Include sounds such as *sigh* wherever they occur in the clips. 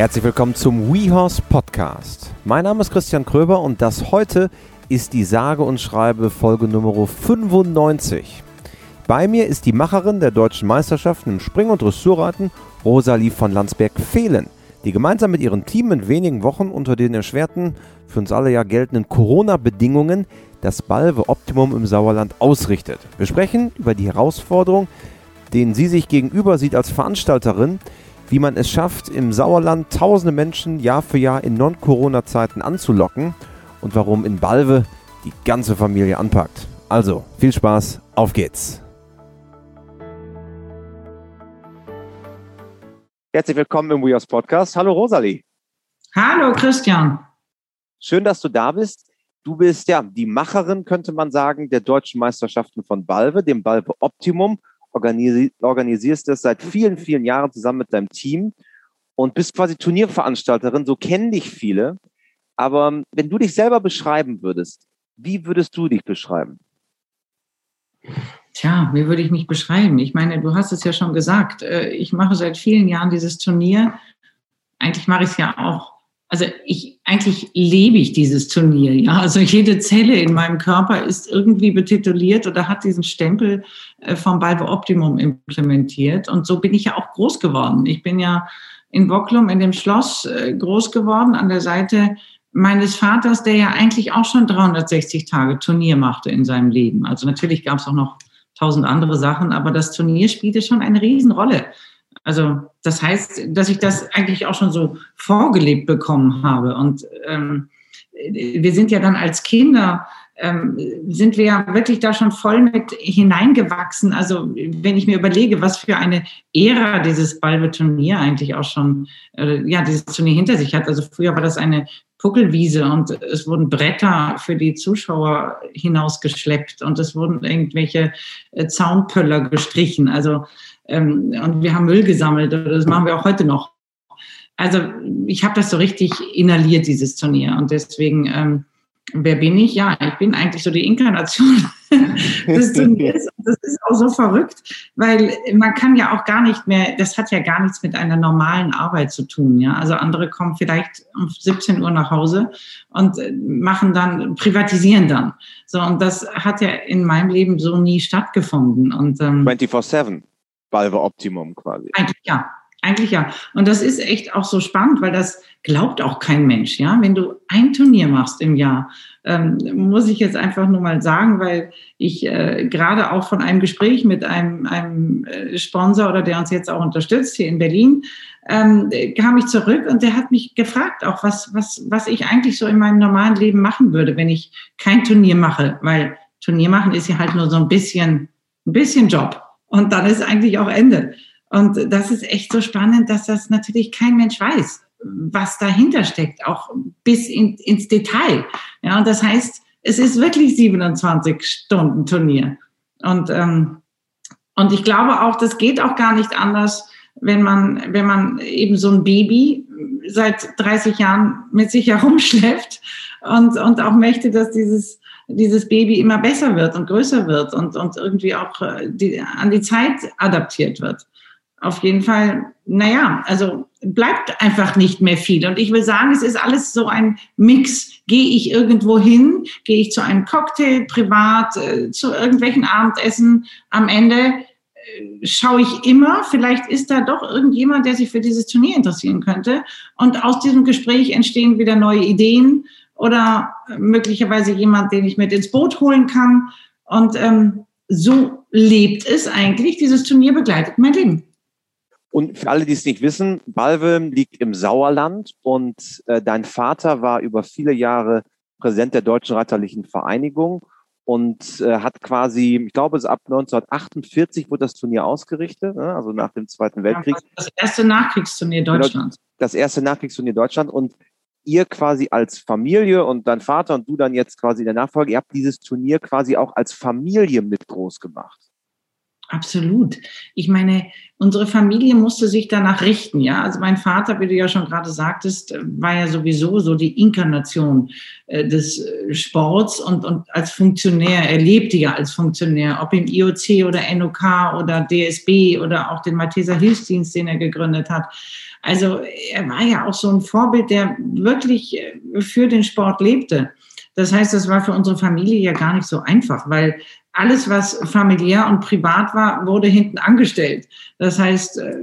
Herzlich willkommen zum WeHorse Podcast. Mein Name ist Christian Kröber und das heute ist die sage und schreibe Folge Nummer 95. Bei mir ist die Macherin der deutschen Meisterschaften im Spring- und Dressurreiten, Rosalie von Landsberg-Fehlen, die gemeinsam mit ihrem Team in wenigen Wochen unter den erschwerten, für uns alle ja geltenden Corona-Bedingungen das Balve Optimum im Sauerland ausrichtet. Wir sprechen über die Herausforderung, denen sie sich gegenüber sieht als Veranstalterin, wie man es schafft, im Sauerland tausende Menschen Jahr für Jahr in Non-Corona-Zeiten anzulocken und warum in Balve die ganze Familie anpackt. Also, viel Spaß, auf geht's! Herzlich willkommen im WeHorse Podcast. Hallo Rosalie. Hallo Christian. Schön, dass du da bist. Du bist ja die Macherin, könnte man sagen, der deutschen Meisterschaften von Balve, dem Balve Optimum organisi organisierst das seit vielen, vielen Jahren zusammen mit deinem Team und bist quasi Turnierveranstalterin, so kennen dich viele. Aber ähm, wenn du dich selber beschreiben würdest, wie würdest du dich beschreiben? Tja, wie würde ich mich beschreiben? Ich meine, du hast es ja schon gesagt. Äh, ich mache seit vielen Jahren dieses Turnier. Eigentlich mache ich es ja auch also ich eigentlich lebe ich dieses Turnier, ja. Also jede Zelle in meinem Körper ist irgendwie betituliert oder hat diesen Stempel äh, vom Balve Optimum implementiert. Und so bin ich ja auch groß geworden. Ich bin ja in Bocklum in dem Schloss äh, groß geworden an der Seite meines Vaters, der ja eigentlich auch schon 360 Tage Turnier machte in seinem Leben. Also natürlich gab es auch noch tausend andere Sachen, aber das Turnier spielte schon eine Riesenrolle. Also das heißt, dass ich das eigentlich auch schon so vorgelebt bekommen habe. Und ähm, wir sind ja dann als Kinder, ähm, sind wir ja wirklich da schon voll mit hineingewachsen. Also wenn ich mir überlege, was für eine Ära dieses Balbe-Turnier eigentlich auch schon, äh, ja, dieses Turnier hinter sich hat. Also früher war das eine Puckelwiese und es wurden Bretter für die Zuschauer hinausgeschleppt und es wurden irgendwelche äh, Zaunpöller gestrichen. Also ähm, und wir haben Müll gesammelt. Das machen wir auch heute noch. Also ich habe das so richtig inhaliert, dieses Turnier. Und deswegen, ähm, wer bin ich? Ja, ich bin eigentlich so die Inkarnation *laughs* des Turniers. Das ist auch so verrückt, weil man kann ja auch gar nicht mehr, das hat ja gar nichts mit einer normalen Arbeit zu tun. Ja? Also andere kommen vielleicht um 17 Uhr nach Hause und äh, machen dann, privatisieren dann. So, und das hat ja in meinem Leben so nie stattgefunden. Und, ähm, 24-7. Balve Optimum quasi. Eigentlich ja. Eigentlich ja. Und das ist echt auch so spannend, weil das glaubt auch kein Mensch, ja. Wenn du ein Turnier machst im Jahr, ähm, muss ich jetzt einfach nur mal sagen, weil ich äh, gerade auch von einem Gespräch mit einem, einem äh, Sponsor oder der uns jetzt auch unterstützt hier in Berlin, ähm, kam ich zurück und der hat mich gefragt, auch was, was, was ich eigentlich so in meinem normalen Leben machen würde, wenn ich kein Turnier mache, weil Turnier machen ist ja halt nur so ein bisschen, ein bisschen Job. Und dann ist eigentlich auch Ende. Und das ist echt so spannend, dass das natürlich kein Mensch weiß, was dahinter steckt, auch bis in, ins Detail. Ja, und das heißt, es ist wirklich 27 Stunden Turnier. Und, ähm, und ich glaube auch, das geht auch gar nicht anders, wenn man, wenn man eben so ein Baby seit 30 Jahren mit sich herumschleppt und, und auch möchte, dass dieses dieses Baby immer besser wird und größer wird und, und irgendwie auch äh, die, an die Zeit adaptiert wird. Auf jeden Fall, naja, also bleibt einfach nicht mehr viel. Und ich will sagen, es ist alles so ein Mix. Gehe ich irgendwo hin, gehe ich zu einem Cocktail privat, äh, zu irgendwelchen Abendessen, am Ende äh, schaue ich immer, vielleicht ist da doch irgendjemand, der sich für dieses Turnier interessieren könnte. Und aus diesem Gespräch entstehen wieder neue Ideen oder möglicherweise jemand, den ich mit ins Boot holen kann. Und ähm, so lebt es eigentlich. Dieses Turnier begleitet mein Leben. Und für alle, die es nicht wissen, Balve liegt im Sauerland und äh, dein Vater war über viele Jahre Präsident der Deutschen Reiterlichen Vereinigung und äh, hat quasi, ich glaube, es ab 1948 wurde das Turnier ausgerichtet, ne? also nach dem Zweiten Weltkrieg. Das erste Nachkriegsturnier genau, Deutschlands. Das erste Nachkriegsturnier Deutschland und ihr quasi als Familie und dein Vater und du dann jetzt quasi der Nachfolge, ihr habt dieses Turnier quasi auch als Familie mit groß gemacht. Absolut. Ich meine, unsere Familie musste sich danach richten, ja. Also mein Vater, wie du ja schon gerade sagtest, war ja sowieso so die Inkarnation äh, des äh, Sports und, und als Funktionär, er lebte ja als Funktionär, ob im IOC oder NOK oder DSB oder auch den Malteser Hilfsdienst, den er gegründet hat. Also er war ja auch so ein Vorbild, der wirklich äh, für den Sport lebte. Das heißt, das war für unsere Familie ja gar nicht so einfach, weil alles, was familiär und privat war, wurde hinten angestellt. Das heißt, äh,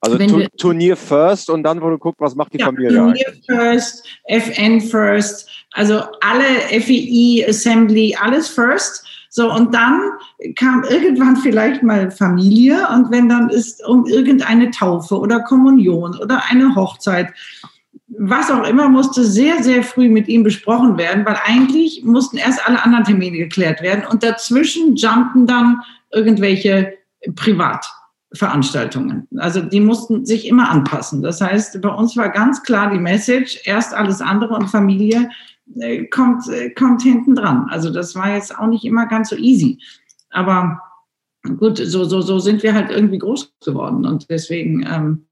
also tu Turnier first und dann wurde geguckt, was macht die ja, Familie Turnier eigentlich? first, FN first, also alle FEI, Assembly, alles first. So, und dann kam irgendwann vielleicht mal Familie und wenn dann ist um irgendeine Taufe oder Kommunion oder eine Hochzeit was auch immer, musste sehr, sehr früh mit ihm besprochen werden, weil eigentlich mussten erst alle anderen Termine geklärt werden und dazwischen jumpten dann irgendwelche Privatveranstaltungen. Also die mussten sich immer anpassen. Das heißt, bei uns war ganz klar die Message, erst alles andere und Familie äh, kommt, äh, kommt hinten dran. Also das war jetzt auch nicht immer ganz so easy. Aber gut, so, so, so sind wir halt irgendwie groß geworden und deswegen, ähm,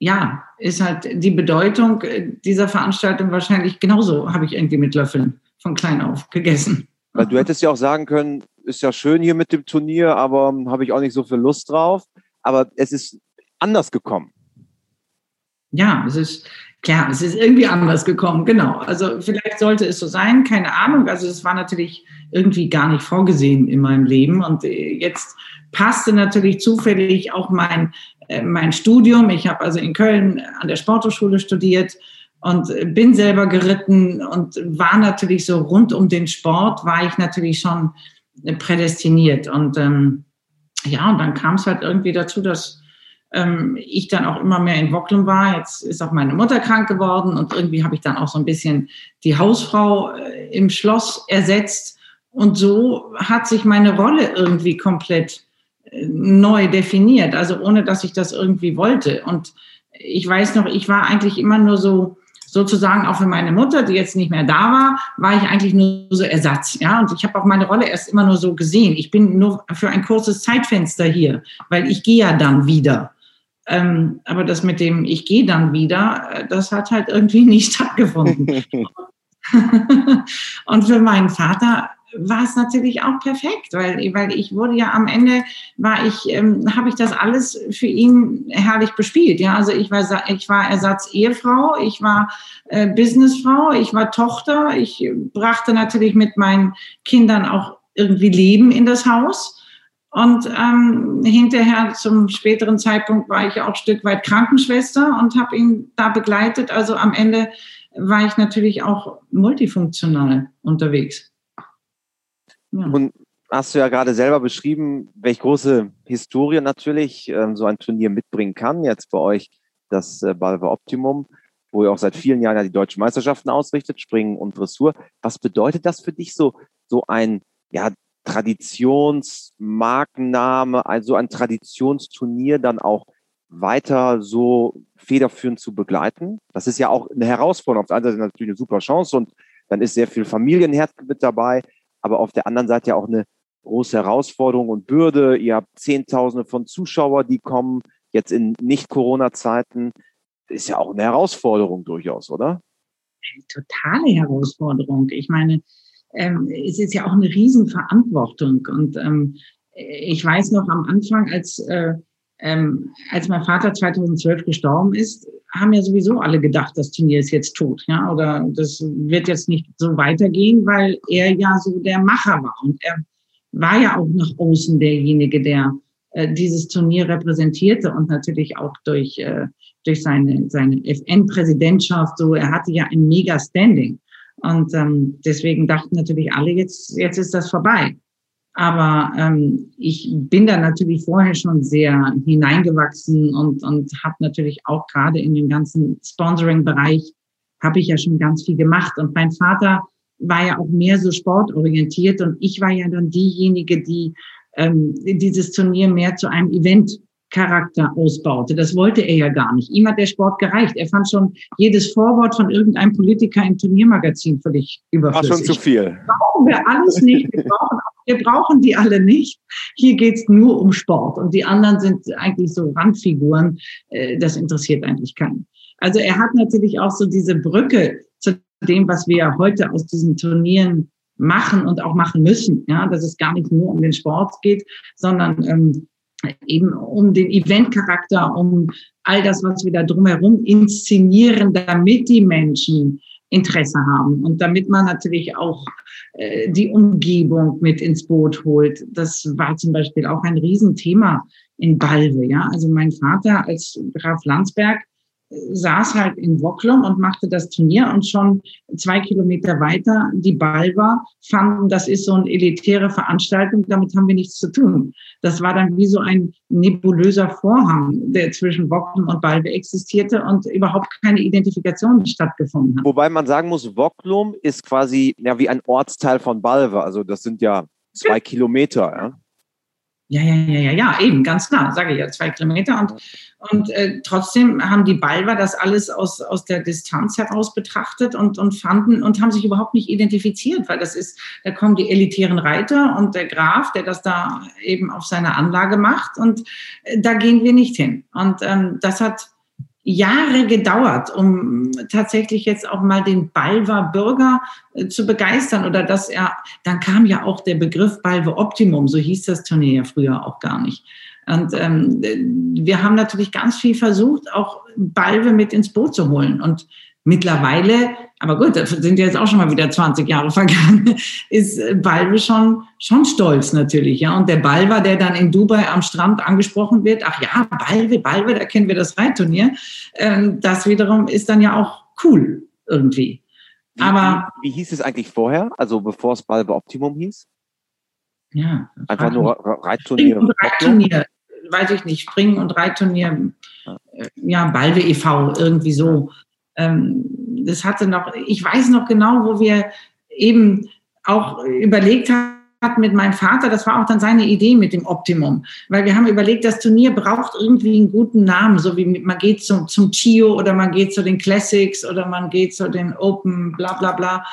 ja, ist halt die Bedeutung dieser Veranstaltung wahrscheinlich genauso, habe ich irgendwie mit Löffeln von klein auf gegessen. Weil du hättest ja auch sagen können, ist ja schön hier mit dem Turnier, aber habe ich auch nicht so viel Lust drauf. Aber es ist anders gekommen. Ja, es ist klar, es ist irgendwie anders gekommen, genau. Also vielleicht sollte es so sein, keine Ahnung. Also es war natürlich irgendwie gar nicht vorgesehen in meinem Leben. Und äh, jetzt passte natürlich zufällig auch mein äh, mein Studium. Ich habe also in Köln an der Sporthochschule studiert und bin selber geritten und war natürlich so rund um den Sport, war ich natürlich schon prädestiniert. Und ähm, ja, und dann kam es halt irgendwie dazu, dass ähm, ich dann auch immer mehr in Wocklum war. Jetzt ist auch meine Mutter krank geworden und irgendwie habe ich dann auch so ein bisschen die Hausfrau äh, im Schloss ersetzt. Und so hat sich meine Rolle irgendwie komplett neu definiert, also ohne dass ich das irgendwie wollte. Und ich weiß noch, ich war eigentlich immer nur so, sozusagen auch für meine Mutter, die jetzt nicht mehr da war, war ich eigentlich nur so Ersatz. Ja, und ich habe auch meine Rolle erst immer nur so gesehen. Ich bin nur für ein kurzes Zeitfenster hier, weil ich gehe ja dann wieder. Ähm, aber das mit dem ich gehe dann wieder, äh, das hat halt irgendwie *laughs* nicht stattgefunden. *laughs* und für meinen Vater war es natürlich auch perfekt, weil, weil ich wurde ja am Ende, war ich, ähm, habe ich das alles für ihn herrlich bespielt. Ja, also ich war, ich war Ersatz-Ehefrau, ich war äh, Businessfrau, ich war Tochter, ich brachte natürlich mit meinen Kindern auch irgendwie Leben in das Haus. Und ähm, hinterher zum späteren Zeitpunkt war ich auch ein Stück weit Krankenschwester und habe ihn da begleitet. Also am Ende war ich natürlich auch multifunktional unterwegs. Ja. Und hast du ja gerade selber beschrieben, welche große Historie natürlich ähm, so ein Turnier mitbringen kann. Jetzt bei euch das äh, Balver Optimum, wo ihr auch seit vielen Jahren ja die deutschen Meisterschaften ausrichtet, Springen und Dressur. Was bedeutet das für dich so, so ein, ja, Traditionsmarkenname, also ein Traditionsturnier dann auch weiter so federführend zu begleiten? Das ist ja auch eine Herausforderung. Auf der einen Seite natürlich eine super Chance und dann ist sehr viel Familienherz mit dabei aber auf der anderen Seite ja auch eine große Herausforderung und Bürde. Ihr habt Zehntausende von Zuschauern, die kommen, jetzt in Nicht-Corona-Zeiten. Ist ja auch eine Herausforderung durchaus, oder? Eine totale Herausforderung. Ich meine, ähm, es ist ja auch eine Riesenverantwortung. Und ähm, ich weiß noch am Anfang, als äh, ähm, als mein Vater 2012 gestorben ist, haben ja sowieso alle gedacht, das Turnier ist jetzt tot, ja, oder das wird jetzt nicht so weitergehen, weil er ja so der Macher war. Und er war ja auch nach außen derjenige, der äh, dieses Turnier repräsentierte und natürlich auch durch äh, durch seine seine FN-Präsidentschaft so, er hatte ja ein mega Standing und ähm, deswegen dachten natürlich alle jetzt jetzt ist das vorbei. Aber ähm, ich bin da natürlich vorher schon sehr hineingewachsen und, und habe natürlich auch gerade in dem ganzen Sponsoring-Bereich habe ich ja schon ganz viel gemacht. Und mein Vater war ja auch mehr so sportorientiert und ich war ja dann diejenige, die ähm, dieses Turnier mehr zu einem Event Charakter ausbaute. Das wollte er ja gar nicht. Ihm hat der Sport gereicht. Er fand schon jedes Vorwort von irgendeinem Politiker im Turniermagazin völlig überflüssig. War schon zu viel. Brauchen wir alles nicht. Wir brauchen, wir brauchen die alle nicht. Hier geht's nur um Sport. Und die anderen sind eigentlich so Randfiguren. Äh, das interessiert eigentlich keinen. Also er hat natürlich auch so diese Brücke zu dem, was wir heute aus diesen Turnieren machen und auch machen müssen. Ja, dass es gar nicht nur um den Sport geht, sondern ähm, eben um den Eventcharakter, um all das, was wir da drumherum inszenieren, damit die Menschen Interesse haben und damit man natürlich auch äh, die Umgebung mit ins Boot holt. Das war zum Beispiel auch ein Riesenthema in Balve. Ja, also mein Vater als Graf Landsberg saß halt in Wocklum und machte das Turnier und schon zwei Kilometer weiter die Balver fanden, das ist so eine elitäre Veranstaltung, damit haben wir nichts zu tun. Das war dann wie so ein nebulöser Vorhang, der zwischen Wocklum und Balve existierte und überhaupt keine Identifikation stattgefunden hat. Wobei man sagen muss, Wocklum ist quasi ja wie ein Ortsteil von Balve, also das sind ja zwei Kilometer. Ja? Ja, ja, ja, ja, ja, eben, ganz klar, sage ich ja, zwei Kilometer. Und, und äh, trotzdem haben die Balver das alles aus, aus der Distanz heraus betrachtet und, und fanden und haben sich überhaupt nicht identifiziert, weil das ist, da kommen die elitären Reiter und der Graf, der das da eben auf seiner Anlage macht und äh, da gehen wir nicht hin. Und ähm, das hat Jahre gedauert, um tatsächlich jetzt auch mal den Balver Bürger äh, zu begeistern oder dass er, dann kam ja auch der Begriff Balve Optimum, so hieß das Turnier ja früher auch gar nicht. Und ähm, wir haben natürlich ganz viel versucht, auch Balve mit ins Boot zu holen. Und Mittlerweile, aber gut, das sind jetzt auch schon mal wieder 20 Jahre *laughs* vergangen, ist Balve schon, schon stolz natürlich, ja. Und der Balver, der dann in Dubai am Strand angesprochen wird, ach ja, Balve, Balve, da kennen wir das Reitturnier, ähm, das wiederum ist dann ja auch cool irgendwie. Wie, aber. Wie, wie hieß es eigentlich vorher? Also bevor es Balve Optimum hieß? Ja. Einfach nur Reitturnier. Und Reitturnier, weiß ich nicht, Springen- und Reitturnier, ja, Balve e.V., irgendwie so das hatte noch, ich weiß noch genau, wo wir eben auch überlegt haben, mit meinem Vater, das war auch dann seine Idee mit dem Optimum, weil wir haben überlegt, das Turnier braucht irgendwie einen guten Namen, so wie man geht zum, zum Chio oder man geht zu den Classics oder man geht zu den Open, bla bla bla.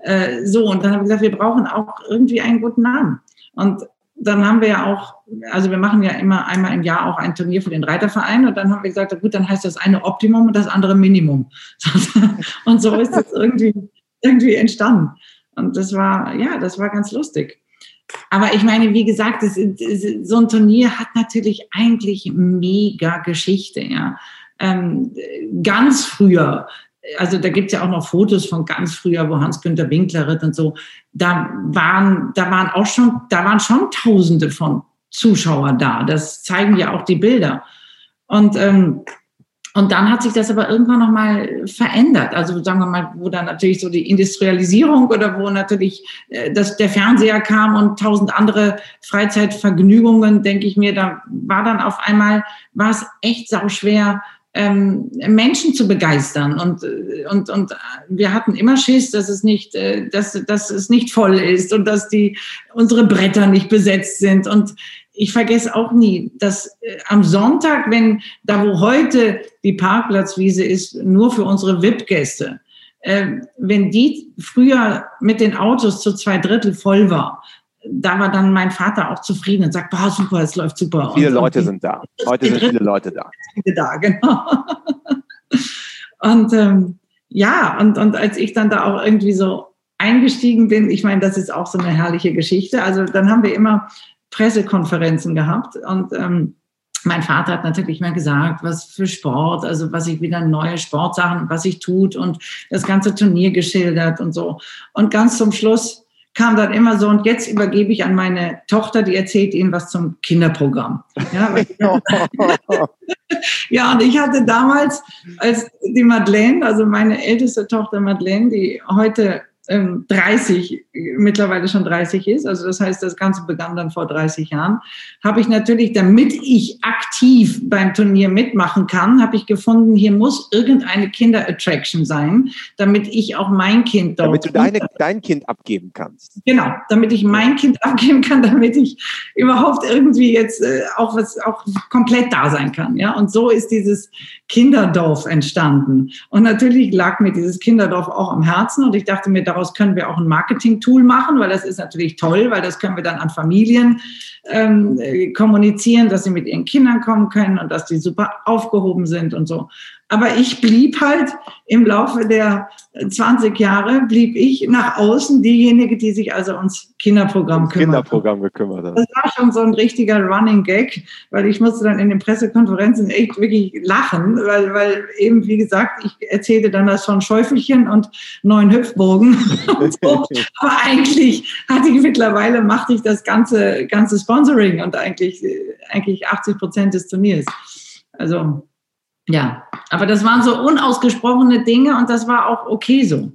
Äh, so, und dann haben wir gesagt, wir brauchen auch irgendwie einen guten Namen. Und dann haben wir ja auch, also wir machen ja immer einmal im Jahr auch ein Turnier für den Reiterverein und dann haben wir gesagt, gut, dann heißt das eine Optimum und das andere Minimum. *laughs* und so ist es irgendwie, irgendwie entstanden. Und das war, ja, das war ganz lustig. Aber ich meine, wie gesagt, das, so ein Turnier hat natürlich eigentlich mega Geschichte, ja. Ähm, ganz früher also da gibt es ja auch noch Fotos von ganz früher, wo Hans-Günter Winkler ritt und so. Da waren, da waren auch schon, da waren schon Tausende von Zuschauern da. Das zeigen ja auch die Bilder. Und, ähm, und dann hat sich das aber irgendwann nochmal verändert. Also sagen wir mal, wo dann natürlich so die Industrialisierung oder wo natürlich äh, das, der Fernseher kam und tausend andere Freizeitvergnügungen, denke ich mir, da war dann auf einmal, war es echt sauschwer, ähm, Menschen zu begeistern. Und, und, und wir hatten immer Schiss, dass es nicht, äh, dass, dass es nicht voll ist und dass die, unsere Bretter nicht besetzt sind. Und ich vergesse auch nie, dass äh, am Sonntag, wenn da wo heute die Parkplatzwiese ist, nur für unsere VIP-Gäste, äh, wenn die früher mit den Autos zu zwei Drittel voll war, da war dann mein Vater auch zufrieden und sagt, boah, super, es läuft super. Viele und, Leute und sind da. Heute sind viele Leute da. *laughs* Da, genau. Und ähm, ja, und, und als ich dann da auch irgendwie so eingestiegen bin, ich meine, das ist auch so eine herrliche Geschichte. Also dann haben wir immer Pressekonferenzen gehabt und ähm, mein Vater hat natürlich mal gesagt, was für Sport, also was ich wieder neue Sportsachen, was ich tut und das ganze Turnier geschildert und so. Und ganz zum Schluss kam dann immer so, und jetzt übergebe ich an meine Tochter, die erzählt Ihnen was zum Kinderprogramm. Ja, *laughs* *laughs* ja, und ich hatte damals, als die Madeleine, also meine älteste Tochter Madeleine, die heute 30, ähm, mittlerweile schon 30 ist, also das heißt, das Ganze begann dann vor 30 Jahren, habe ich natürlich, damit ich aktiv beim Turnier mitmachen kann, habe ich gefunden, hier muss irgendeine Kinder-Attraction sein, damit ich auch mein Kind dort... Damit du deine, dein Kind abgeben kannst. Genau, damit ich mein Kind abgeben kann, *laughs* damit ich überhaupt irgendwie jetzt äh, auch was auch komplett da sein kann. Ja, und so ist dieses Kinderdorf entstanden. Und natürlich lag mir dieses Kinderdorf auch am Herzen und ich dachte mir, daraus können wir auch ein Marketing-Tool machen, weil das ist natürlich toll, weil das können wir dann an Familien ähm, kommunizieren, dass sie mit ihren Kindern kommen können und dass die super aufgehoben sind und so. Aber ich blieb halt im Laufe der 20 Jahre, blieb ich nach außen diejenige, die sich also ums Kinderprogramm kümmert. Kinderprogramm gekümmert hat. Das war schon so ein richtiger Running Gag, weil ich musste dann in den Pressekonferenzen echt wirklich lachen, weil, weil eben, wie gesagt, ich erzählte dann das von Schäufelchen und neuen Hüpfbogen. *laughs* und so. Aber eigentlich hatte ich mittlerweile, machte ich das ganze, ganze Sponsoring und eigentlich, eigentlich 80 Prozent des Turniers. Also, ja, aber das waren so unausgesprochene Dinge und das war auch okay so.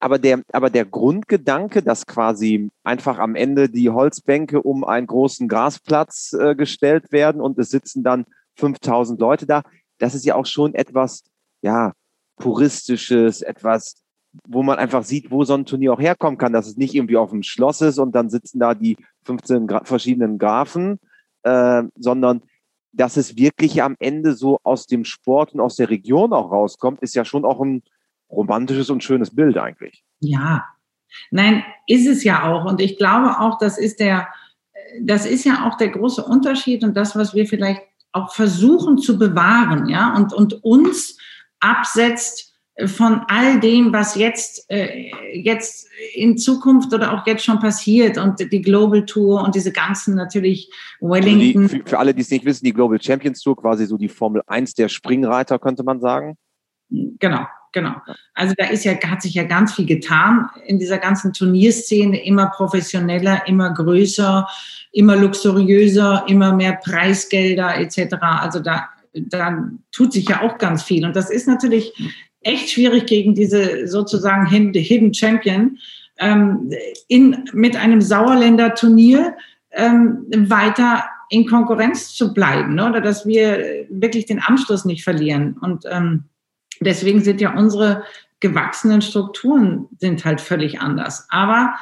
Aber der, aber der Grundgedanke, dass quasi einfach am Ende die Holzbänke um einen großen Grasplatz äh, gestellt werden und es sitzen dann 5000 Leute da, das ist ja auch schon etwas, ja, puristisches, etwas, wo man einfach sieht, wo so ein Turnier auch herkommen kann, dass es nicht irgendwie auf dem Schloss ist und dann sitzen da die 15 Gra verschiedenen Grafen, äh, sondern dass es wirklich am Ende so aus dem Sport und aus der Region auch rauskommt, ist ja schon auch ein romantisches und schönes Bild eigentlich. Ja, nein, ist es ja auch. Und ich glaube auch, das ist der, das ist ja auch der große Unterschied und das, was wir vielleicht auch versuchen zu bewahren, ja, und, und uns absetzt von all dem, was jetzt, äh, jetzt in Zukunft oder auch jetzt schon passiert und die Global Tour und diese ganzen natürlich Wellington. Also die, für, alle, die es nicht wissen, die Global Champions Tour, quasi so die Formel 1 der Springreiter, könnte man sagen. Genau, genau. Also da ist ja, hat sich ja ganz viel getan in dieser ganzen Turnierszene, immer professioneller, immer größer, immer luxuriöser, immer mehr Preisgelder etc. Also da da tut sich ja auch ganz viel. Und das ist natürlich echt schwierig gegen diese sozusagen Hidden Champion ähm, in, mit einem Sauerländer Turnier ähm, weiter in Konkurrenz zu bleiben ne? oder dass wir wirklich den Anschluss nicht verlieren. Und ähm, deswegen sind ja unsere gewachsenen Strukturen sind halt völlig anders. Aber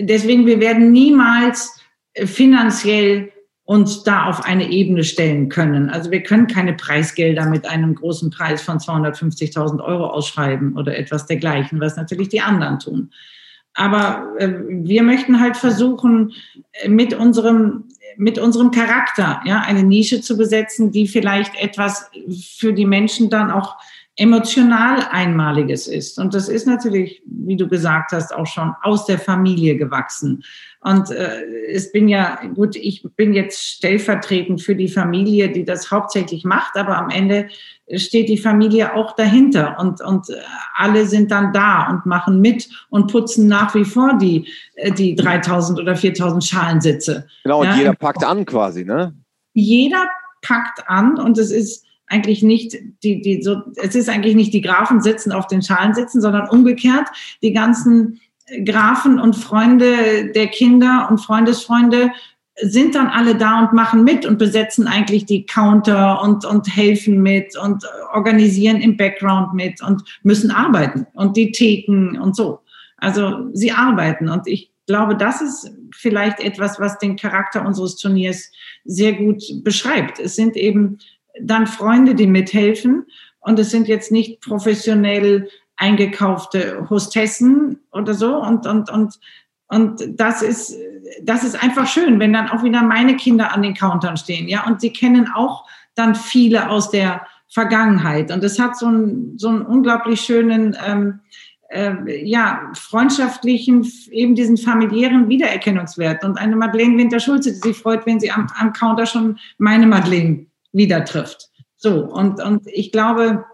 deswegen, wir werden niemals finanziell uns da auf eine Ebene stellen können. Also wir können keine Preisgelder mit einem großen Preis von 250.000 Euro ausschreiben oder etwas dergleichen, was natürlich die anderen tun. Aber äh, wir möchten halt versuchen, mit unserem, mit unserem Charakter ja, eine Nische zu besetzen, die vielleicht etwas für die Menschen dann auch emotional Einmaliges ist. Und das ist natürlich, wie du gesagt hast, auch schon aus der Familie gewachsen. Und äh, es bin ja, gut, ich bin jetzt stellvertretend für die Familie, die das hauptsächlich macht, aber am Ende steht die Familie auch dahinter und, und alle sind dann da und machen mit und putzen nach wie vor die, äh, die 3000 oder 4000 Schalensitze. Genau, und ja, jeder packt an quasi, ne? Jeder packt an und es ist, eigentlich nicht die, die so, es ist eigentlich nicht die Grafen sitzen auf den Schalen sitzen, sondern umgekehrt die ganzen Grafen und Freunde der Kinder und Freundesfreunde sind dann alle da und machen mit und besetzen eigentlich die Counter und, und helfen mit und organisieren im Background mit und müssen arbeiten und die Theken und so. Also sie arbeiten und ich glaube, das ist vielleicht etwas, was den Charakter unseres Turniers sehr gut beschreibt. Es sind eben dann Freunde, die mithelfen. Und es sind jetzt nicht professionell eingekaufte Hostessen oder so. Und, und, und, und das ist, das ist einfach schön, wenn dann auch wieder meine Kinder an den Countern stehen. Ja, und sie kennen auch dann viele aus der Vergangenheit. Und es hat so einen, so einen unglaublich schönen, ähm, äh, ja, freundschaftlichen, eben diesen familiären Wiedererkennungswert. Und eine Madeleine Winter-Schulze, die sich freut, wenn sie am, am Counter schon meine Madeleine wieder trifft. So, und, und ich glaube,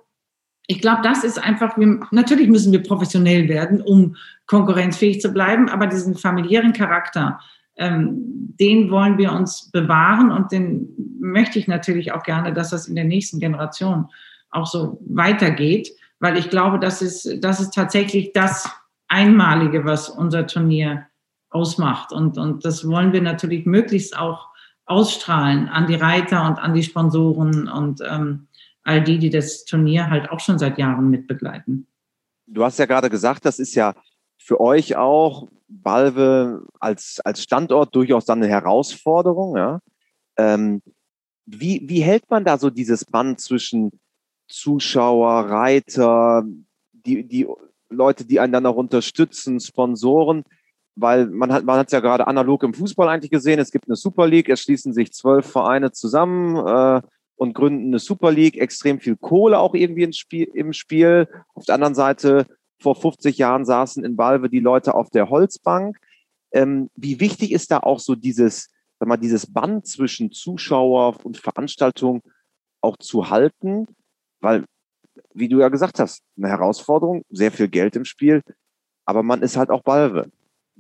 ich glaube, das ist einfach, wir, natürlich müssen wir professionell werden, um konkurrenzfähig zu bleiben, aber diesen familiären Charakter, ähm, den wollen wir uns bewahren und den möchte ich natürlich auch gerne, dass das in der nächsten Generation auch so weitergeht, weil ich glaube, das ist, das ist tatsächlich das, Einmalige, was unser Turnier ausmacht. Und, und das wollen wir natürlich möglichst auch ausstrahlen an die Reiter und an die Sponsoren und ähm, all die, die das Turnier halt auch schon seit Jahren mitbegleiten. Du hast ja gerade gesagt, das ist ja für euch auch Balve als, als Standort durchaus dann eine Herausforderung. Ja? Ähm, wie, wie hält man da so dieses Band zwischen Zuschauer, Reiter, die, die Leute, die einen dann auch unterstützen, Sponsoren? Weil man hat man hat es ja gerade analog im Fußball eigentlich gesehen. Es gibt eine Super League, es schließen sich zwölf Vereine zusammen äh, und gründen eine Super League. Extrem viel Kohle auch irgendwie Spiel, im Spiel. Auf der anderen Seite vor 50 Jahren saßen in Balve die Leute auf der Holzbank. Ähm, wie wichtig ist da auch so dieses, sag mal, dieses Band zwischen Zuschauer und Veranstaltung auch zu halten? Weil, wie du ja gesagt hast, eine Herausforderung, sehr viel Geld im Spiel, aber man ist halt auch Balve.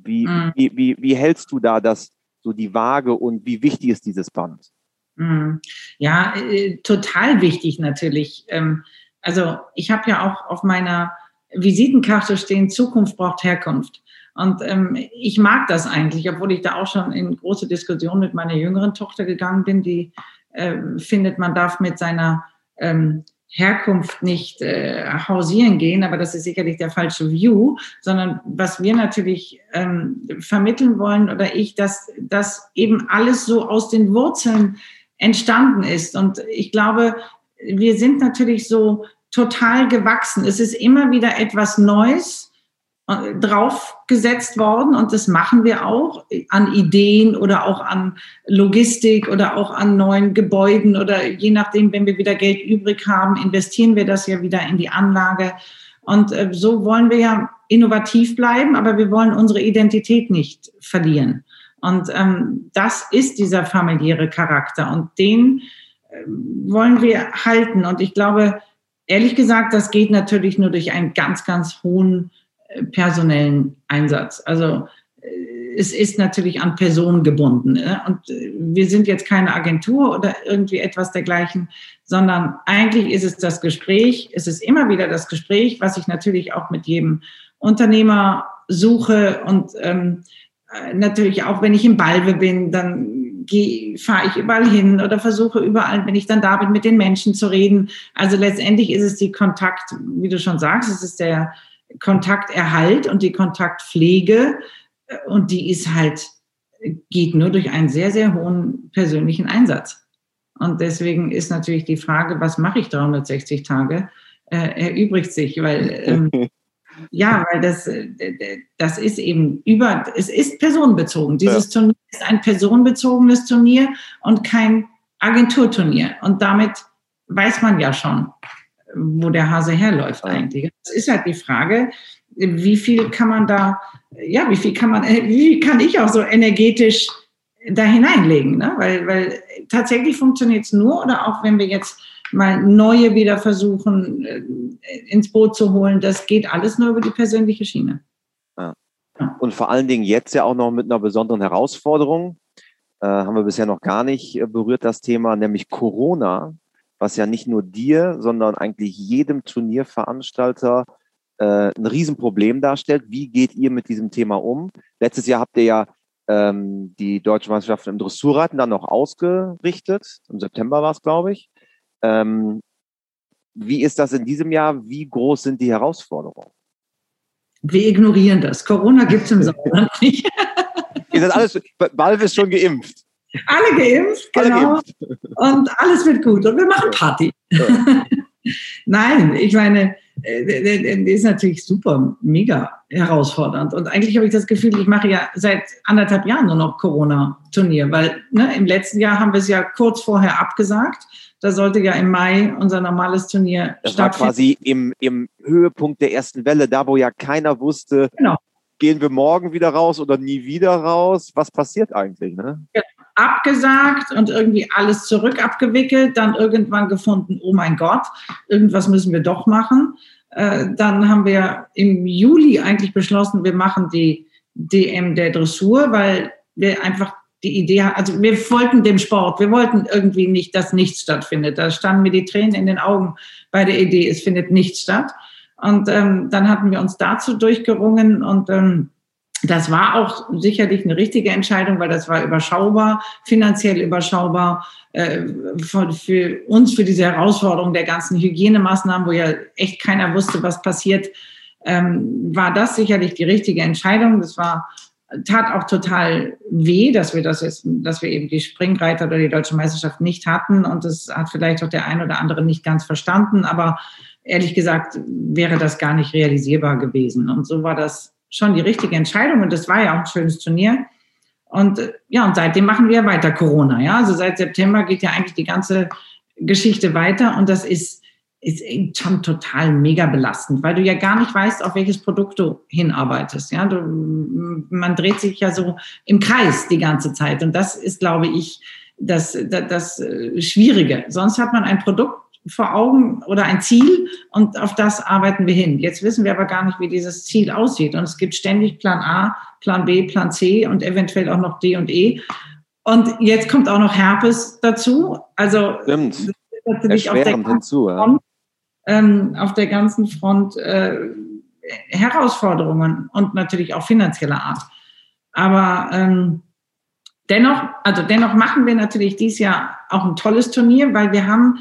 Wie, mhm. wie, wie, wie hältst du da das, so die Waage und wie wichtig ist dieses Band? Mhm. Ja, äh, total wichtig natürlich. Ähm, also ich habe ja auch auf meiner Visitenkarte stehen, Zukunft braucht Herkunft. Und ähm, ich mag das eigentlich, obwohl ich da auch schon in große Diskussionen mit meiner jüngeren Tochter gegangen bin, die äh, findet, man darf mit seiner ähm, Herkunft nicht äh, hausieren gehen, aber das ist sicherlich der falsche View, sondern was wir natürlich ähm, vermitteln wollen oder ich, dass das eben alles so aus den Wurzeln entstanden ist. Und ich glaube, wir sind natürlich so total gewachsen. Es ist immer wieder etwas Neues draufgesetzt worden und das machen wir auch an Ideen oder auch an Logistik oder auch an neuen Gebäuden oder je nachdem, wenn wir wieder Geld übrig haben, investieren wir das ja wieder in die Anlage. Und äh, so wollen wir ja innovativ bleiben, aber wir wollen unsere Identität nicht verlieren. Und ähm, das ist dieser familiäre Charakter und den äh, wollen wir halten. Und ich glaube, Ehrlich gesagt, das geht natürlich nur durch einen ganz, ganz hohen äh, personellen Einsatz. Also äh, es ist natürlich an Personen gebunden. Ne? Und äh, wir sind jetzt keine Agentur oder irgendwie etwas dergleichen, sondern eigentlich ist es das Gespräch. Es ist immer wieder das Gespräch, was ich natürlich auch mit jedem Unternehmer suche und ähm, natürlich auch, wenn ich im Balve bin, dann fahre ich überall hin oder versuche überall, wenn ich dann da bin, mit den Menschen zu reden. Also letztendlich ist es die Kontakt, wie du schon sagst, es ist der Kontakterhalt und die Kontaktpflege und die ist halt, geht nur durch einen sehr, sehr hohen persönlichen Einsatz. Und deswegen ist natürlich die Frage, was mache ich 360 Tage, äh, erübrigt sich, weil ähm, *laughs* Ja, weil das, äh, das ist eben über, es ist personenbezogen. Dieses ja. Turnier ist ein personenbezogenes Turnier und kein Agenturturnier. Und damit weiß man ja schon, wo der Hase herläuft eigentlich. Es ist halt die Frage, wie viel kann man da, ja, wie viel kann man, wie kann ich auch so energetisch da hineinlegen? Ne? Weil, weil tatsächlich funktioniert es nur oder auch wenn wir jetzt mal neue wieder versuchen äh, ins Boot zu holen. Das geht alles nur über die persönliche Schiene. Ja. Und vor allen Dingen jetzt ja auch noch mit einer besonderen Herausforderung. Äh, haben wir bisher noch gar nicht äh, berührt, das Thema, nämlich Corona, was ja nicht nur dir, sondern eigentlich jedem Turnierveranstalter äh, ein Riesenproblem darstellt. Wie geht ihr mit diesem Thema um? Letztes Jahr habt ihr ja ähm, die Deutsche Meisterschaft im Dressurreiten dann noch ausgerichtet. Im September war es, glaube ich. Ähm, wie ist das in diesem Jahr? Wie groß sind die Herausforderungen? Wir ignorieren das. Corona gibt es im *laughs* Sauerland nicht. Ihr seid alles, Balve ist schon geimpft. Alle geimpft, genau. Alle geimpft. Und alles wird gut. Und wir machen Party. Ja. *laughs* Nein, ich meine, äh, der ist natürlich super, mega herausfordernd. Und eigentlich habe ich das Gefühl, ich mache ja seit anderthalb Jahren nur noch Corona-Turnier, weil ne, im letzten Jahr haben wir es ja kurz vorher abgesagt. Da sollte ja im Mai unser normales Turnier das stattfinden. Das war quasi im, im Höhepunkt der ersten Welle, da wo ja keiner wusste, genau. Gehen wir morgen wieder raus oder nie wieder raus. Was passiert eigentlich? Ne? Ja, abgesagt und irgendwie alles zurück abgewickelt, dann irgendwann gefunden, oh mein Gott, irgendwas müssen wir doch machen. Äh, dann haben wir im Juli eigentlich beschlossen, wir machen die DM der Dressur, weil wir einfach die Idee, also wir wollten dem Sport, wir wollten irgendwie nicht, dass nichts stattfindet. Da standen mir die Tränen in den Augen bei der Idee, es findet nichts statt. Und ähm, dann hatten wir uns dazu durchgerungen und ähm, das war auch sicherlich eine richtige Entscheidung, weil das war überschaubar, finanziell überschaubar äh, für, uns, für diese Herausforderung der ganzen Hygienemaßnahmen, wo ja echt keiner wusste, was passiert, ähm, war das sicherlich die richtige Entscheidung. Das war tat auch total weh, dass wir das jetzt, dass wir eben die Springreiter oder die deutsche Meisterschaft nicht hatten. Und das hat vielleicht auch der ein oder andere nicht ganz verstanden. Aber ehrlich gesagt wäre das gar nicht realisierbar gewesen. Und so war das schon die richtige Entscheidung. Und das war ja auch ein schönes Turnier. Und ja, und seitdem machen wir weiter Corona. Ja, also seit September geht ja eigentlich die ganze Geschichte weiter. Und das ist, ist schon total mega belastend, weil du ja gar nicht weißt, auf welches Produkt du hinarbeitest. Ja, du, man dreht sich ja so im Kreis die ganze Zeit. Und das ist, glaube ich, das, das, das äh, Schwierige. Sonst hat man ein Produkt vor Augen oder ein Ziel und auf das arbeiten wir hin. Jetzt wissen wir aber gar nicht, wie dieses Ziel aussieht. Und es gibt ständig Plan A, Plan B, Plan C und eventuell auch noch D und E. Und jetzt kommt auch noch Herpes dazu. Also Stimmt. natürlich auf der, hinzu, Front, ja. ähm, auf der ganzen Front äh, Herausforderungen und natürlich auch finanzieller Art. Aber ähm, dennoch, also dennoch machen wir natürlich dieses Jahr auch ein tolles Turnier, weil wir haben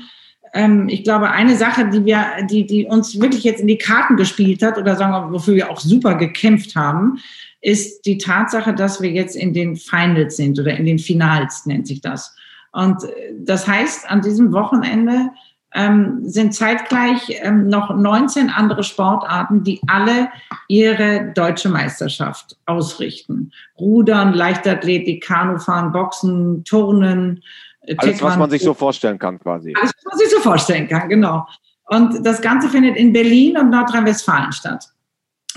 ähm, ich glaube, eine Sache, die wir, die, die uns wirklich jetzt in die Karten gespielt hat oder sagen wir, wofür wir auch super gekämpft haben, ist die Tatsache, dass wir jetzt in den Finals sind oder in den Finals nennt sich das. Und äh, das heißt, an diesem Wochenende ähm, sind zeitgleich ähm, noch 19 andere Sportarten, die alle ihre deutsche Meisterschaft ausrichten. Rudern, Leichtathletik, Kanufahren, Boxen, Turnen, alles, was man sich so vorstellen kann, quasi. Alles, was man sich so vorstellen kann, genau. Und das Ganze findet in Berlin und Nordrhein-Westfalen statt.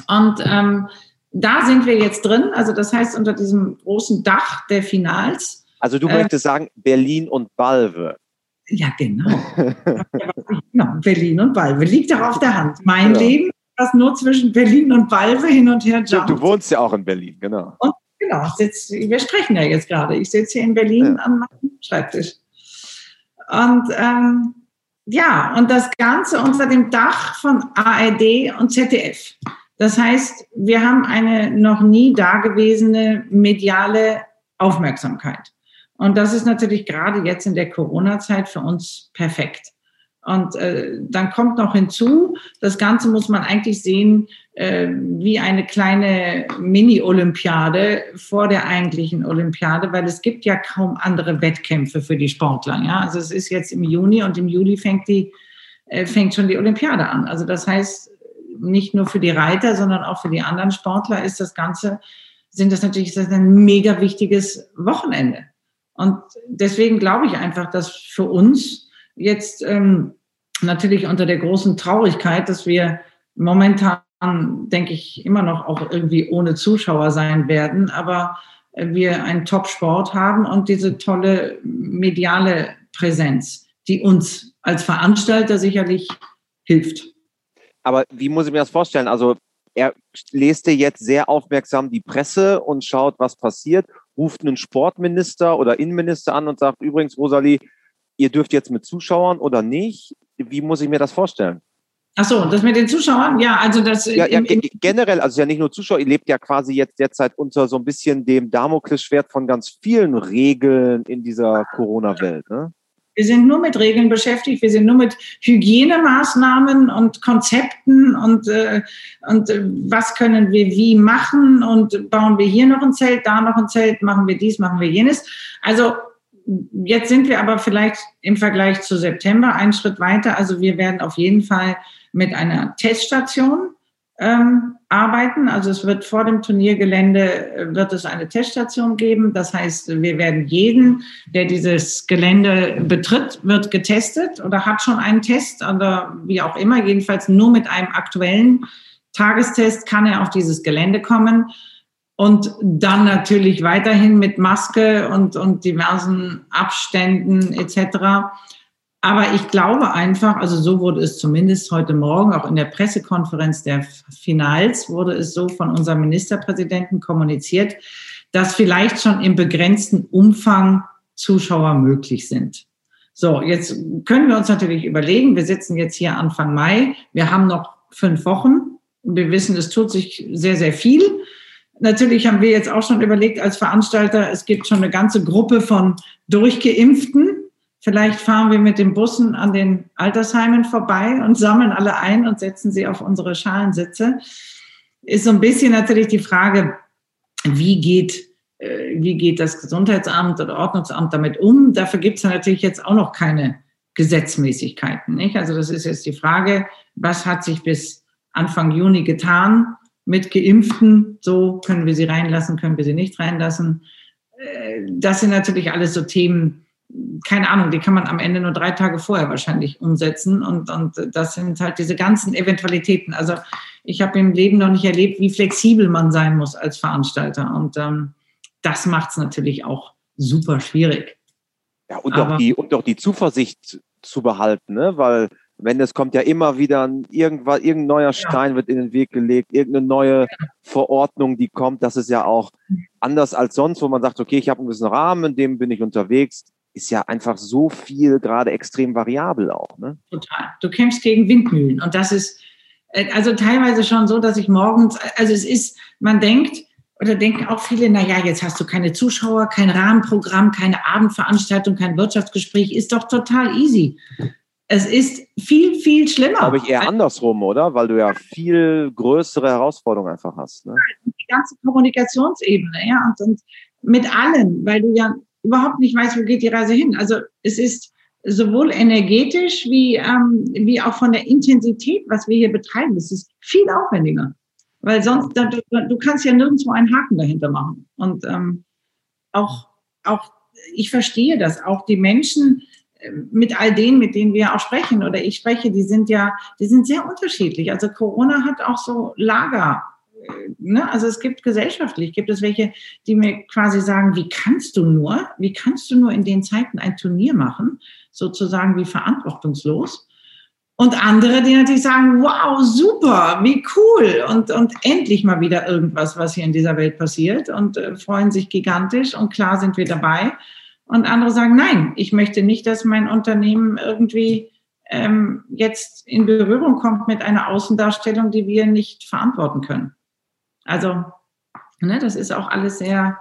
Und ähm, da sind wir jetzt drin. Also das heißt unter diesem großen Dach der Finals. Also du äh, möchtest sagen Berlin und Balve. Ja, genau. *laughs* genau. Berlin und Balve liegt doch auf der Hand. Mein ja. Leben, das nur zwischen Berlin und Balve hin und her jumpt. Du wohnst ja auch in Berlin, genau. Und Genau, sitz, wir sprechen ja jetzt gerade. Ich sitze hier in Berlin ja. an meinem Schreibtisch. Und ähm, ja, und das Ganze unter dem Dach von ARD und ZDF. Das heißt, wir haben eine noch nie dagewesene mediale Aufmerksamkeit. Und das ist natürlich gerade jetzt in der Corona-Zeit für uns perfekt. Und äh, dann kommt noch hinzu, das Ganze muss man eigentlich sehen äh, wie eine kleine Mini-Olympiade vor der eigentlichen Olympiade, weil es gibt ja kaum andere Wettkämpfe für die Sportler. Ja? Also es ist jetzt im Juni und im Juli fängt, die, äh, fängt schon die Olympiade an. Also das heißt, nicht nur für die Reiter, sondern auch für die anderen Sportler ist das Ganze, sind das natürlich das ein mega wichtiges Wochenende. Und deswegen glaube ich einfach, dass für uns jetzt ähm, natürlich unter der großen Traurigkeit, dass wir momentan, denke ich, immer noch auch irgendwie ohne Zuschauer sein werden, aber wir einen Top-Sport haben und diese tolle mediale Präsenz, die uns als Veranstalter sicherlich hilft. Aber wie muss ich mir das vorstellen? Also er lest dir jetzt sehr aufmerksam die Presse und schaut, was passiert, ruft einen Sportminister oder Innenminister an und sagt, übrigens, Rosalie, ihr dürft jetzt mit Zuschauern oder nicht? Wie muss ich mir das vorstellen? Ach so, das mit den Zuschauern? Ja, also das. Ja, ja generell, also ja nicht nur Zuschauer, ihr lebt ja quasi jetzt derzeit unter so ein bisschen dem Damoklesschwert von ganz vielen Regeln in dieser Corona-Welt. Ne? Wir sind nur mit Regeln beschäftigt, wir sind nur mit Hygienemaßnahmen und Konzepten und, äh, und äh, was können wir wie machen und bauen wir hier noch ein Zelt, da noch ein Zelt, machen wir dies, machen wir jenes. Also Jetzt sind wir aber vielleicht im Vergleich zu September einen Schritt weiter. Also wir werden auf jeden Fall mit einer Teststation ähm, arbeiten. Also es wird vor dem Turniergelände äh, wird es eine Teststation geben. Das heißt, wir werden jeden, der dieses Gelände betritt, wird getestet oder hat schon einen Test oder wie auch immer. Jedenfalls nur mit einem aktuellen Tagestest kann er auf dieses Gelände kommen. Und dann natürlich weiterhin mit Maske und, und diversen Abständen etc. Aber ich glaube einfach, also so wurde es zumindest heute Morgen, auch in der Pressekonferenz der Finals, wurde es so von unserem Ministerpräsidenten kommuniziert, dass vielleicht schon im begrenzten Umfang Zuschauer möglich sind. So, jetzt können wir uns natürlich überlegen, wir sitzen jetzt hier Anfang Mai, wir haben noch fünf Wochen. Wir wissen, es tut sich sehr, sehr viel. Natürlich haben wir jetzt auch schon überlegt als Veranstalter, es gibt schon eine ganze Gruppe von Durchgeimpften. Vielleicht fahren wir mit den Bussen an den Altersheimen vorbei und sammeln alle ein und setzen sie auf unsere Schalensitze. Ist so ein bisschen natürlich die Frage, wie geht, äh, wie geht das Gesundheitsamt oder Ordnungsamt damit um? Dafür gibt es natürlich jetzt auch noch keine Gesetzmäßigkeiten. Nicht? Also das ist jetzt die Frage, was hat sich bis Anfang Juni getan? Mit Geimpften, so können wir sie reinlassen, können wir sie nicht reinlassen. Äh, das sind natürlich alles so Themen, keine Ahnung, die kann man am Ende nur drei Tage vorher wahrscheinlich umsetzen. Und, und das sind halt diese ganzen Eventualitäten. Also ich habe im Leben noch nicht erlebt, wie flexibel man sein muss als Veranstalter. Und ähm, das macht es natürlich auch super schwierig. Ja, und auch, die, und auch die Zuversicht zu behalten, ne? weil wenn es kommt ja immer wieder ein, irgendwas, irgendein neuer Stein wird in den Weg gelegt, irgendeine neue Verordnung, die kommt. Das ist ja auch anders als sonst, wo man sagt, okay, ich habe einen gewissen Rahmen, in dem bin ich unterwegs. Ist ja einfach so viel gerade extrem variabel auch. Ne? Total. Du kämpfst gegen Windmühlen und das ist äh, also teilweise schon so, dass ich morgens, also es ist, man denkt, oder denken auch viele, na ja, jetzt hast du keine Zuschauer, kein Rahmenprogramm, keine Abendveranstaltung, kein Wirtschaftsgespräch, ist doch total easy. Es ist viel, viel schlimmer. Glaube ich eher andersrum, oder? Weil du ja viel größere Herausforderungen einfach hast. Ne? Die ganze Kommunikationsebene, ja, und, und mit allen, weil du ja überhaupt nicht weißt, wo geht die Reise hin. Also es ist sowohl energetisch wie, ähm, wie auch von der Intensität, was wir hier betreiben. Es ist viel aufwendiger. Weil sonst, du, du kannst ja nirgendwo einen Haken dahinter machen. Und ähm, auch, auch, ich verstehe das, auch die Menschen, mit all denen, mit denen wir auch sprechen oder ich spreche, die sind ja, die sind sehr unterschiedlich. Also Corona hat auch so Lager. Äh, ne? Also es gibt gesellschaftlich, gibt es welche, die mir quasi sagen, wie kannst du nur, wie kannst du nur in den Zeiten ein Turnier machen, sozusagen wie verantwortungslos. Und andere, die natürlich sagen, wow, super, wie cool und, und endlich mal wieder irgendwas, was hier in dieser Welt passiert und äh, freuen sich gigantisch und klar sind wir dabei. Und andere sagen, nein, ich möchte nicht, dass mein Unternehmen irgendwie ähm, jetzt in Berührung kommt mit einer Außendarstellung, die wir nicht verantworten können. Also, ne, das ist auch alles sehr,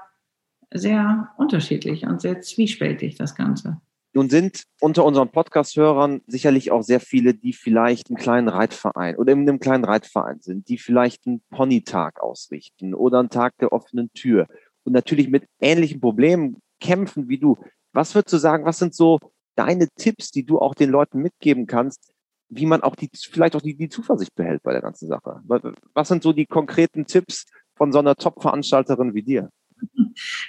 sehr unterschiedlich und sehr zwiespältig, das Ganze. Nun sind unter unseren Podcast-Hörern sicherlich auch sehr viele, die vielleicht einen kleinen Reitverein oder in einem kleinen Reitverein sind, die vielleicht einen Ponytag ausrichten oder einen Tag der offenen Tür und natürlich mit ähnlichen Problemen kämpfen wie du. Was würdest du sagen, was sind so deine Tipps, die du auch den Leuten mitgeben kannst, wie man auch die, vielleicht auch die, die Zuversicht behält bei der ganzen Sache? Was sind so die konkreten Tipps von so einer Top-Veranstalterin wie dir? *laughs*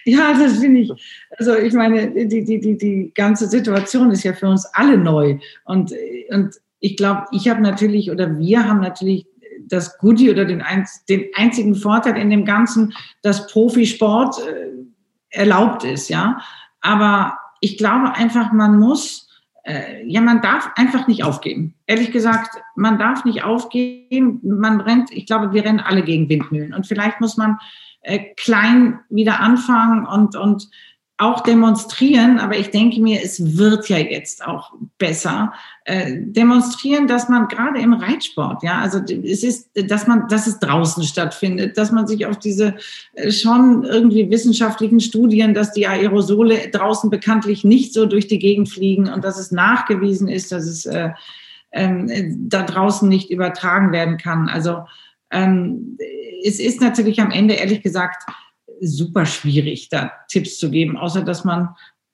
Ja, das finde ich. Also ich meine, die, die, die, die ganze Situation ist ja für uns alle neu. Und, und ich glaube, ich habe natürlich oder wir haben natürlich das Goodie oder den, den einzigen Vorteil in dem Ganzen, dass Profisport äh, erlaubt ist, ja. Aber ich glaube einfach, man muss, äh, ja, man darf einfach nicht aufgeben. Ehrlich gesagt, man darf nicht aufgeben. Man rennt, ich glaube, wir rennen alle gegen Windmühlen. Und vielleicht muss man äh, klein wieder anfangen und, und auch demonstrieren, aber ich denke mir, es wird ja jetzt auch besser, äh, demonstrieren, dass man gerade im Reitsport, ja, also es ist, dass man, dass es draußen stattfindet, dass man sich auf diese äh, schon irgendwie wissenschaftlichen Studien, dass die Aerosole draußen bekanntlich nicht so durch die Gegend fliegen und dass es nachgewiesen ist, dass es äh, äh, da draußen nicht übertragen werden kann. Also ähm, es ist natürlich am Ende, ehrlich gesagt, super schwierig, da Tipps zu geben, außer dass man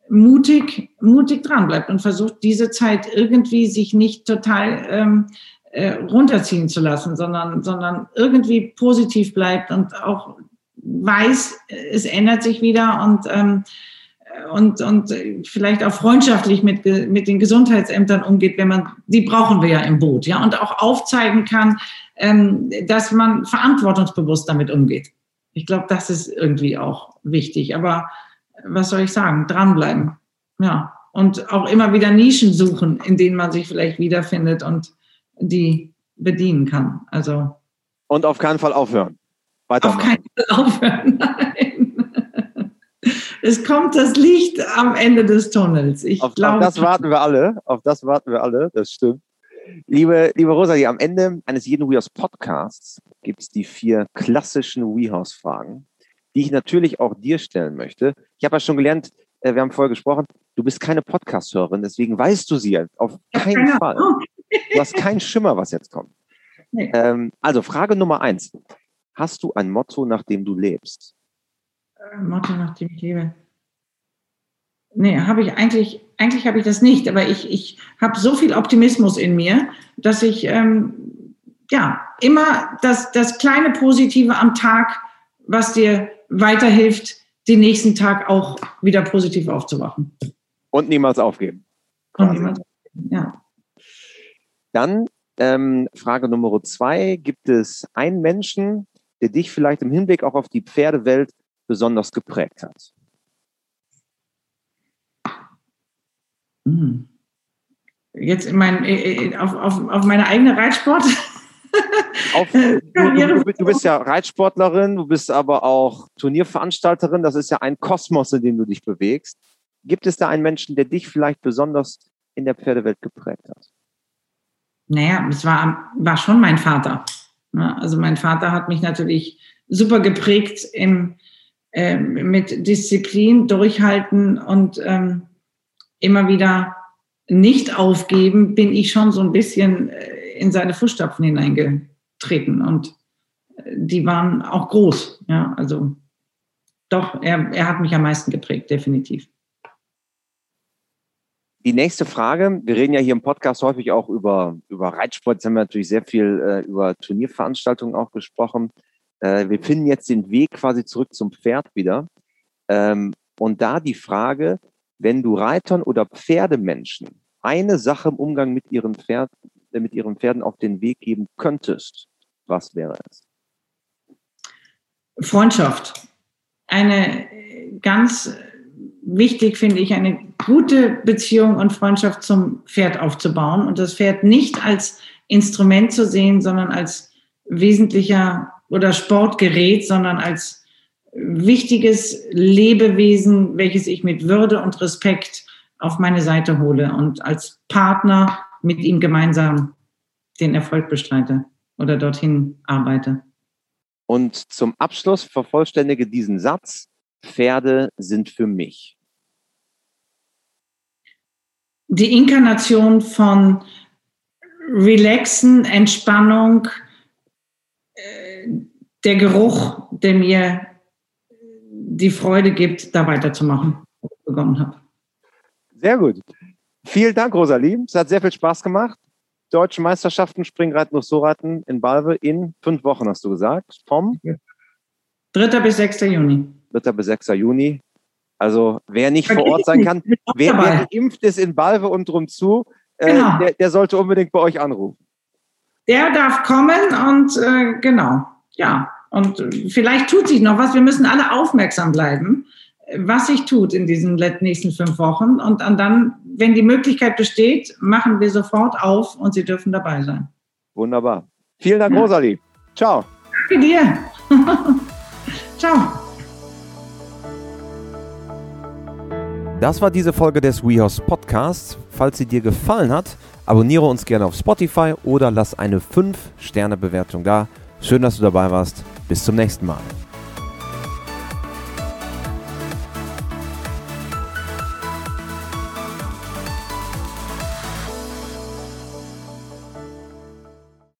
mutig, mutig dran bleibt und versucht, diese Zeit irgendwie sich nicht total ähm, äh, runterziehen zu lassen, sondern, sondern irgendwie positiv bleibt und auch weiß, es ändert sich wieder und, ähm, und, und vielleicht auch freundschaftlich mit, mit den Gesundheitsämtern umgeht, wenn man, die brauchen wir ja im Boot, ja, und auch aufzeigen kann, ähm, dass man verantwortungsbewusst damit umgeht. Ich glaube, das ist irgendwie auch wichtig. Aber was soll ich sagen? Dranbleiben. Ja. Und auch immer wieder Nischen suchen, in denen man sich vielleicht wiederfindet und die bedienen kann. Also. Und auf keinen Fall aufhören. Auf keinen Fall aufhören. *laughs* Nein. Es kommt das Licht am Ende des Tunnels. Ich auf, glaube, auf das warten wir alle. Auf das warten wir alle. Das stimmt. Liebe, liebe Rosalie, am Ende eines jeden WeHouse Podcasts gibt es die vier klassischen WeHouse Fragen, die ich natürlich auch dir stellen möchte. Ich habe ja schon gelernt, äh, wir haben vorher gesprochen, du bist keine Podcast-Hörerin, deswegen weißt du sie auf keinen ja, Fall. Du hast keinen Schimmer, was jetzt kommt. Nee. Ähm, also Frage Nummer eins. Hast du ein Motto, nach dem du lebst? Äh, Motto, nach dem ich lebe. Nee, habe ich eigentlich, eigentlich habe ich das nicht, aber ich, ich habe so viel Optimismus in mir, dass ich ähm, ja immer das, das kleine Positive am Tag, was dir weiterhilft, den nächsten Tag auch wieder positiv aufzuwachen. Und niemals aufgeben. Und niemals aufgeben, ja. Dann ähm, Frage Nummer zwei. Gibt es einen Menschen, der dich vielleicht im Hinblick auch auf die Pferdewelt besonders geprägt hat? Hm. Jetzt in mein, äh, äh, auf, auf, auf meine eigene Reitsport? *laughs* Auf, *laughs* du, du, du, bist ja Reitsportlerin, du bist aber auch Turnierveranstalterin. Das ist ja ein Kosmos, in dem du dich bewegst. Gibt es da einen Menschen, der dich vielleicht besonders in der Pferdewelt geprägt hat? Naja, es war, war schon mein Vater. Also mein Vater hat mich natürlich super geprägt im, äh, mit Disziplin, Durchhalten und ähm, immer wieder nicht aufgeben, bin ich schon so ein bisschen äh, in seine Fußstapfen hineingetreten. Und äh, die waren auch groß. Ja, also doch, er, er hat mich am meisten geprägt, definitiv. Die nächste Frage, wir reden ja hier im Podcast häufig auch über, über Reitsport, jetzt haben wir natürlich sehr viel äh, über Turnierveranstaltungen auch gesprochen. Äh, wir finden jetzt den Weg quasi zurück zum Pferd wieder. Ähm, und da die Frage, wenn du Reitern oder Pferdemenschen eine Sache im Umgang mit ihren, Pferd, äh, mit ihren Pferden auf den Weg geben könntest, was wäre es? Freundschaft. Eine ganz wichtig finde ich, eine gute Beziehung und Freundschaft zum Pferd aufzubauen und das Pferd nicht als Instrument zu sehen, sondern als wesentlicher oder Sportgerät, sondern als wichtiges Lebewesen, welches ich mit Würde und Respekt auf meine Seite hole und als Partner mit ihm gemeinsam den Erfolg bestreite oder dorthin arbeite. Und zum Abschluss vervollständige diesen Satz. Pferde sind für mich? Die Inkarnation von Relaxen, Entspannung, äh, der Geruch, der mir die Freude gibt, da weiterzumachen, was ich begonnen habe. Sehr gut. Vielen Dank, Rosalie. Es hat sehr viel Spaß gemacht. Deutsche Meisterschaften Springreiten und Soreiten in Balve in fünf Wochen, hast du gesagt. Vom 3. bis 6. Juni. 3. bis 6. Juni. Also wer nicht vor Ort sein kann, wer, wer, geimpft ist in Balve und drum zu, äh, genau. der, der, sollte unbedingt bei euch anrufen. Der darf kommen und äh, genau, ja. Und vielleicht tut sich noch was. Wir müssen alle aufmerksam bleiben, was sich tut in diesen nächsten fünf Wochen. Und dann, wenn die Möglichkeit besteht, machen wir sofort auf und Sie dürfen dabei sein. Wunderbar. Vielen Dank, ja. Rosalie. Ciao. Danke dir. *laughs* Ciao. Das war diese Folge des WeHouse Podcasts. Falls sie dir gefallen hat, abonniere uns gerne auf Spotify oder lass eine 5-Sterne-Bewertung da. Schön, dass du dabei warst. Bis zum nächsten Mal.